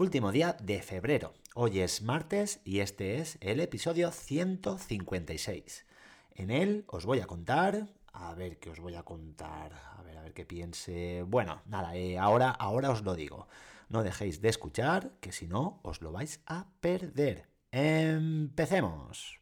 Último día de febrero. Hoy es martes y este es el episodio 156. En él os voy a contar, a ver qué os voy a contar, a ver, a ver qué piense. Bueno, nada, eh, ahora, ahora os lo digo. No dejéis de escuchar, que si no, os lo vais a perder. Empecemos.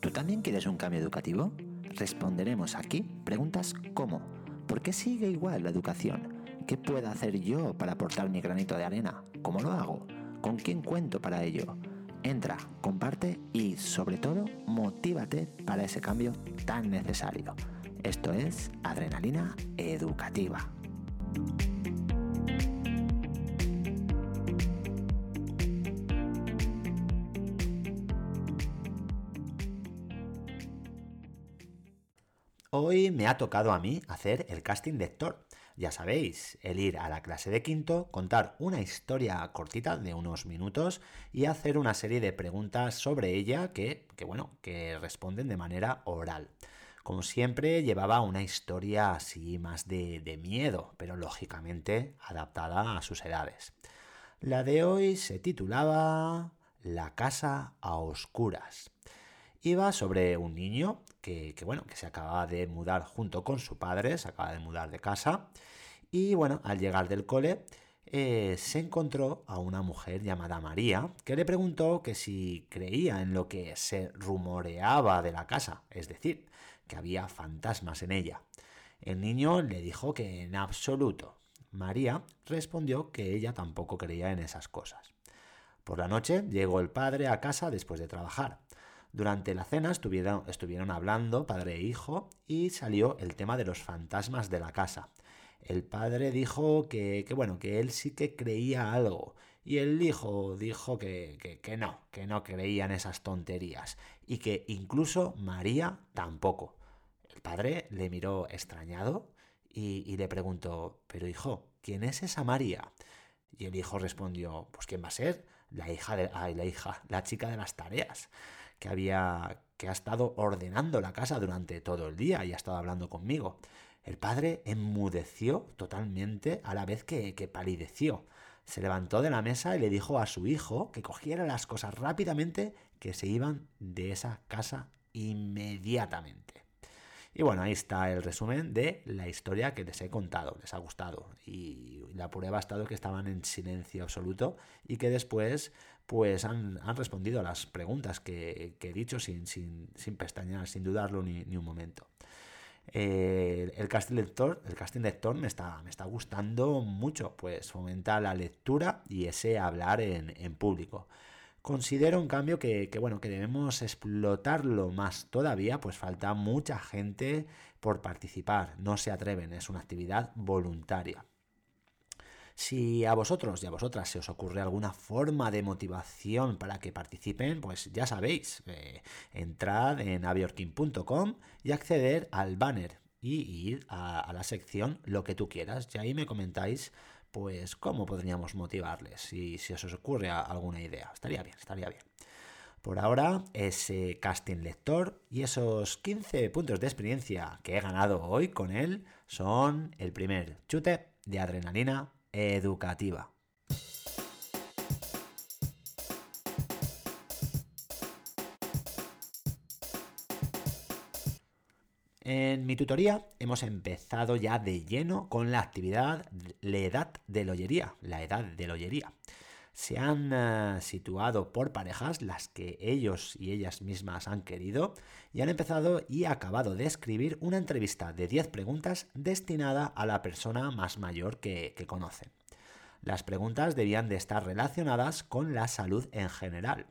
¿Tú también quieres un cambio educativo? Responderemos aquí preguntas como ¿por qué sigue igual la educación? ¿Qué puedo hacer yo para aportar mi granito de arena? ¿Cómo lo hago? ¿Con quién cuento para ello? Entra, comparte y sobre todo motívate para ese cambio tan necesario. Esto es Adrenalina Educativa. Hoy me ha tocado a mí hacer el casting lector. Ya sabéis, el ir a la clase de quinto, contar una historia cortita de unos minutos y hacer una serie de preguntas sobre ella que, bueno, que responden de manera oral. Como siempre, llevaba una historia así más de, de miedo, pero lógicamente adaptada a sus edades. La de hoy se titulaba La casa a oscuras. Iba sobre un niño que, bueno, que se acababa de mudar junto con su padre, se acaba de mudar de casa. Y bueno, al llegar del cole, eh, se encontró a una mujer llamada María que le preguntó que si creía en lo que se rumoreaba de la casa, es decir, que había fantasmas en ella. El niño le dijo que en absoluto. María respondió que ella tampoco creía en esas cosas. Por la noche llegó el padre a casa después de trabajar. Durante la cena estuvieron, estuvieron hablando padre e hijo y salió el tema de los fantasmas de la casa. El padre dijo que, bueno, que él sí que creía algo. Y el hijo dijo que, que, no, que no creía en esas tonterías. Y que incluso María tampoco. El padre le miró extrañado y, le preguntó, pero hijo, ¿quién es esa María? Y el hijo respondió, pues ¿quién va a ser? La hija de, ay, la hija, la chica de las tareas que había que ha estado ordenando la casa durante todo el día y ha estado hablando conmigo. El padre enmudeció totalmente a la vez que, que palideció. Se levantó de la mesa y le dijo a su hijo que cogiera las cosas rápidamente que se iban de esa casa inmediatamente. Y bueno, ahí está el resumen de la historia que les he contado, les ha gustado. Y la prueba ha estado que estaban en silencio absoluto y que después pues han, respondido a las preguntas que, he dicho sin, sin, pestañear, sin dudarlo ni, un momento. Eh, el casting lector, el casting lector me está, me está gustando mucho, pues fomenta la lectura y ese hablar en, en público. Considero, en cambio, que, bueno, que debemos explotarlo más todavía, pues falta mucha gente por participar, no se atreven, es una actividad voluntaria. Si a vosotros y a vosotras se os ocurre alguna forma de motivación para que participen, pues ya sabéis, eh, entrad en aviorkin.com y acceder al banner y ir a, a, la sección lo que tú quieras. Y ahí me comentáis pues cómo podríamos motivarles, si, si os ocurre alguna idea. Estaría bien, estaría bien. Por ahora, ese casting lector y esos 15 puntos de experiencia que he ganado hoy con él son el primer chute de adrenalina educativa. En mi tutoría hemos empezado ya de lleno con la actividad La Edad de la Ollería, la Edad de la. Se han eh, situado por parejas las que ellos y ellas mismas han querido y han empezado y acabado de escribir una entrevista de 10 preguntas destinada a la persona más mayor que, que conocen. Las preguntas debían de estar relacionadas con la salud en general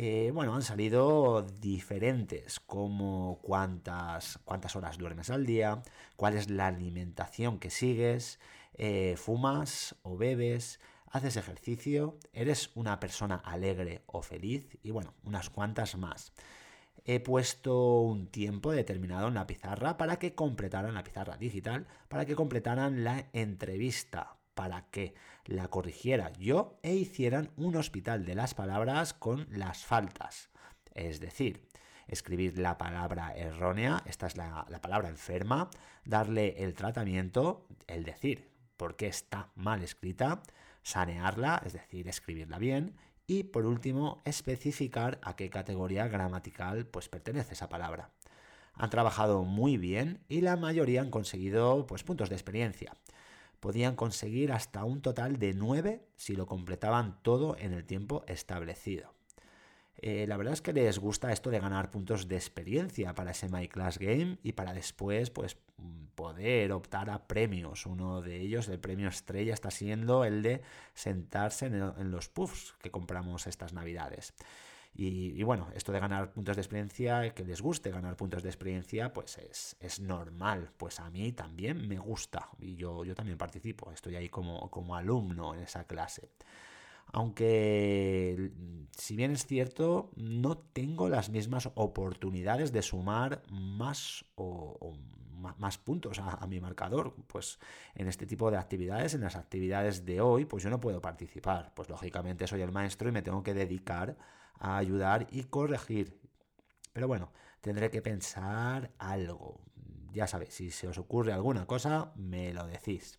eh, bueno, han salido diferentes, como cuántas, cuántas horas duermes al día, cuál es la alimentación que sigues, eh, fumas o bebes, haces ejercicio, eres una persona alegre o feliz y bueno, unas cuantas más. He puesto un tiempo determinado en la pizarra para que completaran la pizarra digital, para que completaran la entrevista para que la corrigiera yo e hicieran un hospital de las palabras con las faltas. Es decir, escribir la palabra errónea, esta es la, palabra enferma, darle el tratamiento, el decir, por qué está mal escrita, sanearla, es decir, escribirla bien, y por último, especificar a qué categoría gramatical pues, pertenece esa palabra. Han trabajado muy bien y la mayoría han conseguido pues, puntos de experiencia. Podían conseguir hasta un total de 9 si lo completaban todo en el tiempo establecido. Eh, la verdad es que les gusta esto de ganar puntos de experiencia para ese My Class Game y para después pues, poder optar a premios. Uno de ellos, el premio estrella, está siendo el de sentarse en, los puffs que compramos estas navidades. Y, bueno, esto de ganar puntos de experiencia, que les guste ganar puntos de experiencia, pues es, normal. Pues a mí también me gusta y yo, yo también participo. Estoy ahí como, como alumno en esa clase aunque si bien es cierto, no tengo las mismas oportunidades de sumar más o, más puntos a, mi marcador. Pues en este tipo de actividades, en las actividades de hoy, pues yo no puedo participar. Pues lógicamente soy el maestro y me tengo que dedicar a ayudar y corregir. Pero bueno, tendré que pensar algo. Ya sabéis, si se os ocurre alguna cosa, me lo decís.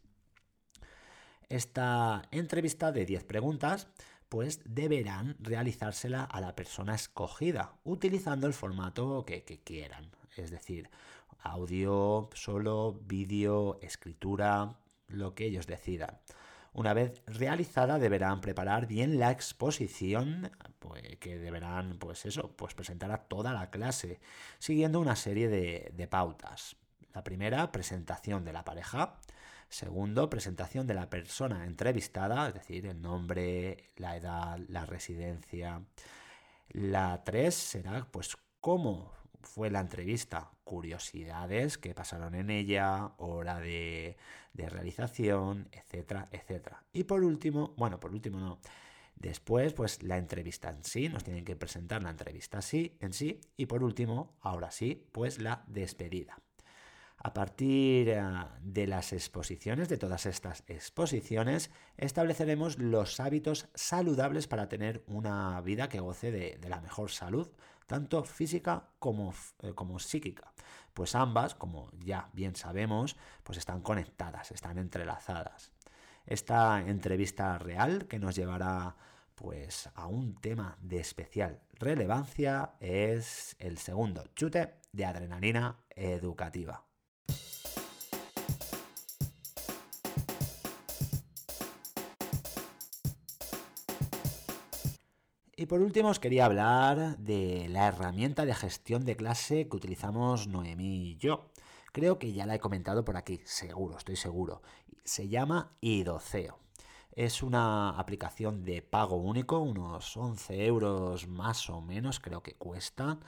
Esta entrevista de 10 preguntas pues deberán realizársela a la persona escogida, utilizando el formato que, quieran. Es decir, audio, solo, vídeo, escritura, lo que ellos decidan. Una vez realizada deberán preparar bien la exposición pues, que deberán pues eso, pues presentar a toda la clase, siguiendo una serie de, de pautas. La primera, presentación de la pareja. Segundo, presentación de la persona entrevistada, es decir, el nombre, la edad, la residencia. La tres será, pues, cómo fue la entrevista, curiosidades que pasaron en ella, hora de, de realización, etcétera, etcétera. Y por último, bueno, por último no, Después, pues la entrevista en sí, nos tienen que presentar la entrevista así, en sí. Y por último, ahora sí, pues la despedida. A partir eh, de las exposiciones, de todas estas exposiciones, estableceremos los hábitos saludables para tener una vida que goce de, la mejor salud, tanto física como, eh, como psíquica. Pues ambas, como ya bien sabemos, pues están conectadas, están entrelazadas. Esta entrevista real que nos llevará pues a un tema de especial relevancia es el segundo chute de adrenalina educativa. Y por último os quería hablar de la herramienta de gestión de clase que utilizamos Noemí y yo. Creo que ya la he comentado por aquí, seguro, estoy seguro. Se llama Idoceo. Es una aplicación de pago único, unos 11 euros más o menos creo que cuesta.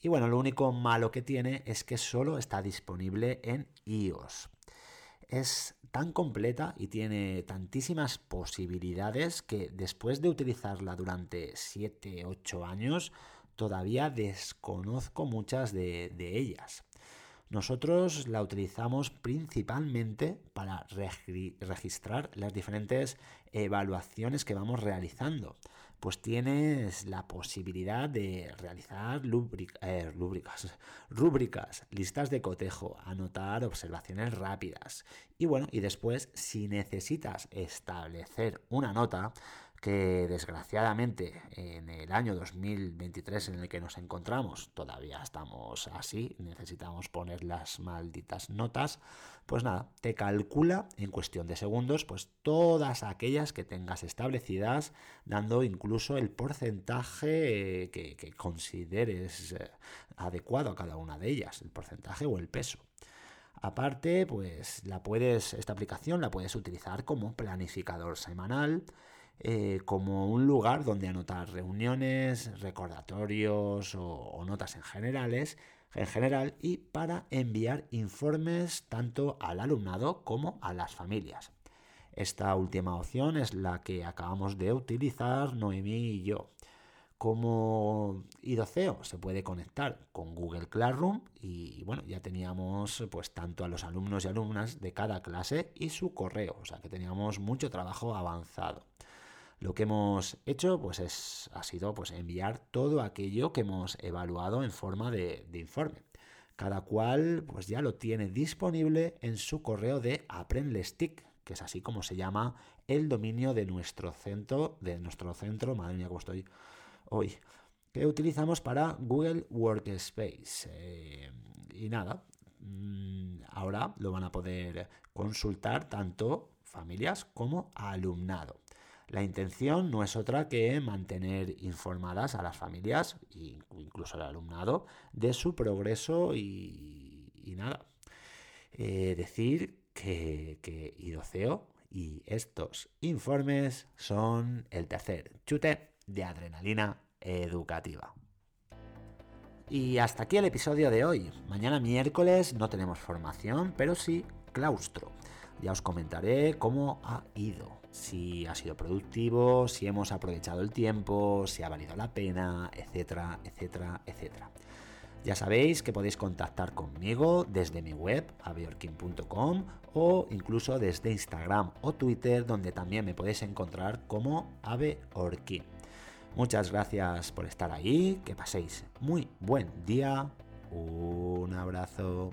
Y bueno, lo único malo que tiene es que solo está disponible en iOS. Es tan completa y tiene tantísimas posibilidades que después de utilizarla durante 7-8 años todavía desconozco muchas de, ellas. Nosotros la utilizamos principalmente para registrar las diferentes evaluaciones que vamos realizando pues tienes la posibilidad de realizar eh, rúbricas, listas de cotejo, anotar observaciones rápidas. Y bueno, y después, si necesitas establecer una nota, que desgraciadamente en el año 2023 en el que nos encontramos todavía estamos así, necesitamos poner las malditas notas, pues nada, te calcula en cuestión de segundos pues todas aquellas que tengas establecidas, dando incluso el porcentaje que, que consideres eh, adecuado a cada una de ellas, el porcentaje o el peso. Aparte, pues la puedes, esta aplicación la puedes utilizar como planificador semanal, eh, como un lugar donde anotar reuniones, recordatorios o, notas en generales en general y para enviar informes tanto al alumnado como a las familias. Esta última opción es la que acabamos de utilizar Noemí y yo. Como Idoceo se puede conectar con Google Classroom y bueno, ya teníamos pues tanto a los alumnos y alumnas de cada clase y su correo, o sea que teníamos mucho trabajo avanzado. Lo que hemos hecho pues es, ha sido pues, enviar todo aquello que hemos evaluado en forma de, informe. Cada cual pues, ya lo tiene disponible en su correo de AprendleStick, que es así como se llama el dominio de nuestro centro, de nuestro centro, madre mía, cómo estoy hoy, que utilizamos para Google Workspace. Eh, y nada, mm, ahora lo van a poder consultar tanto familias como alumnado. La intención no es otra que mantener informadas a las familias e incluso al alumnado de su progreso y, nada. Eh, decir que, que IDOCEO y estos informes son el tercer chute de adrenalina educativa. Y hasta aquí el episodio de hoy. Mañana miércoles no tenemos formación, pero sí claustro. Ya os comentaré cómo ha ido, si ha sido productivo, si hemos aprovechado el tiempo, si ha valido la pena, etcétera, etcétera, etcétera. Ya sabéis que podéis contactar conmigo desde mi web, abeorkin.com o incluso desde Instagram o Twitter, donde también me podéis encontrar como abeorkin. Muchas gracias por estar ahí, que paséis muy buen día, un abrazo.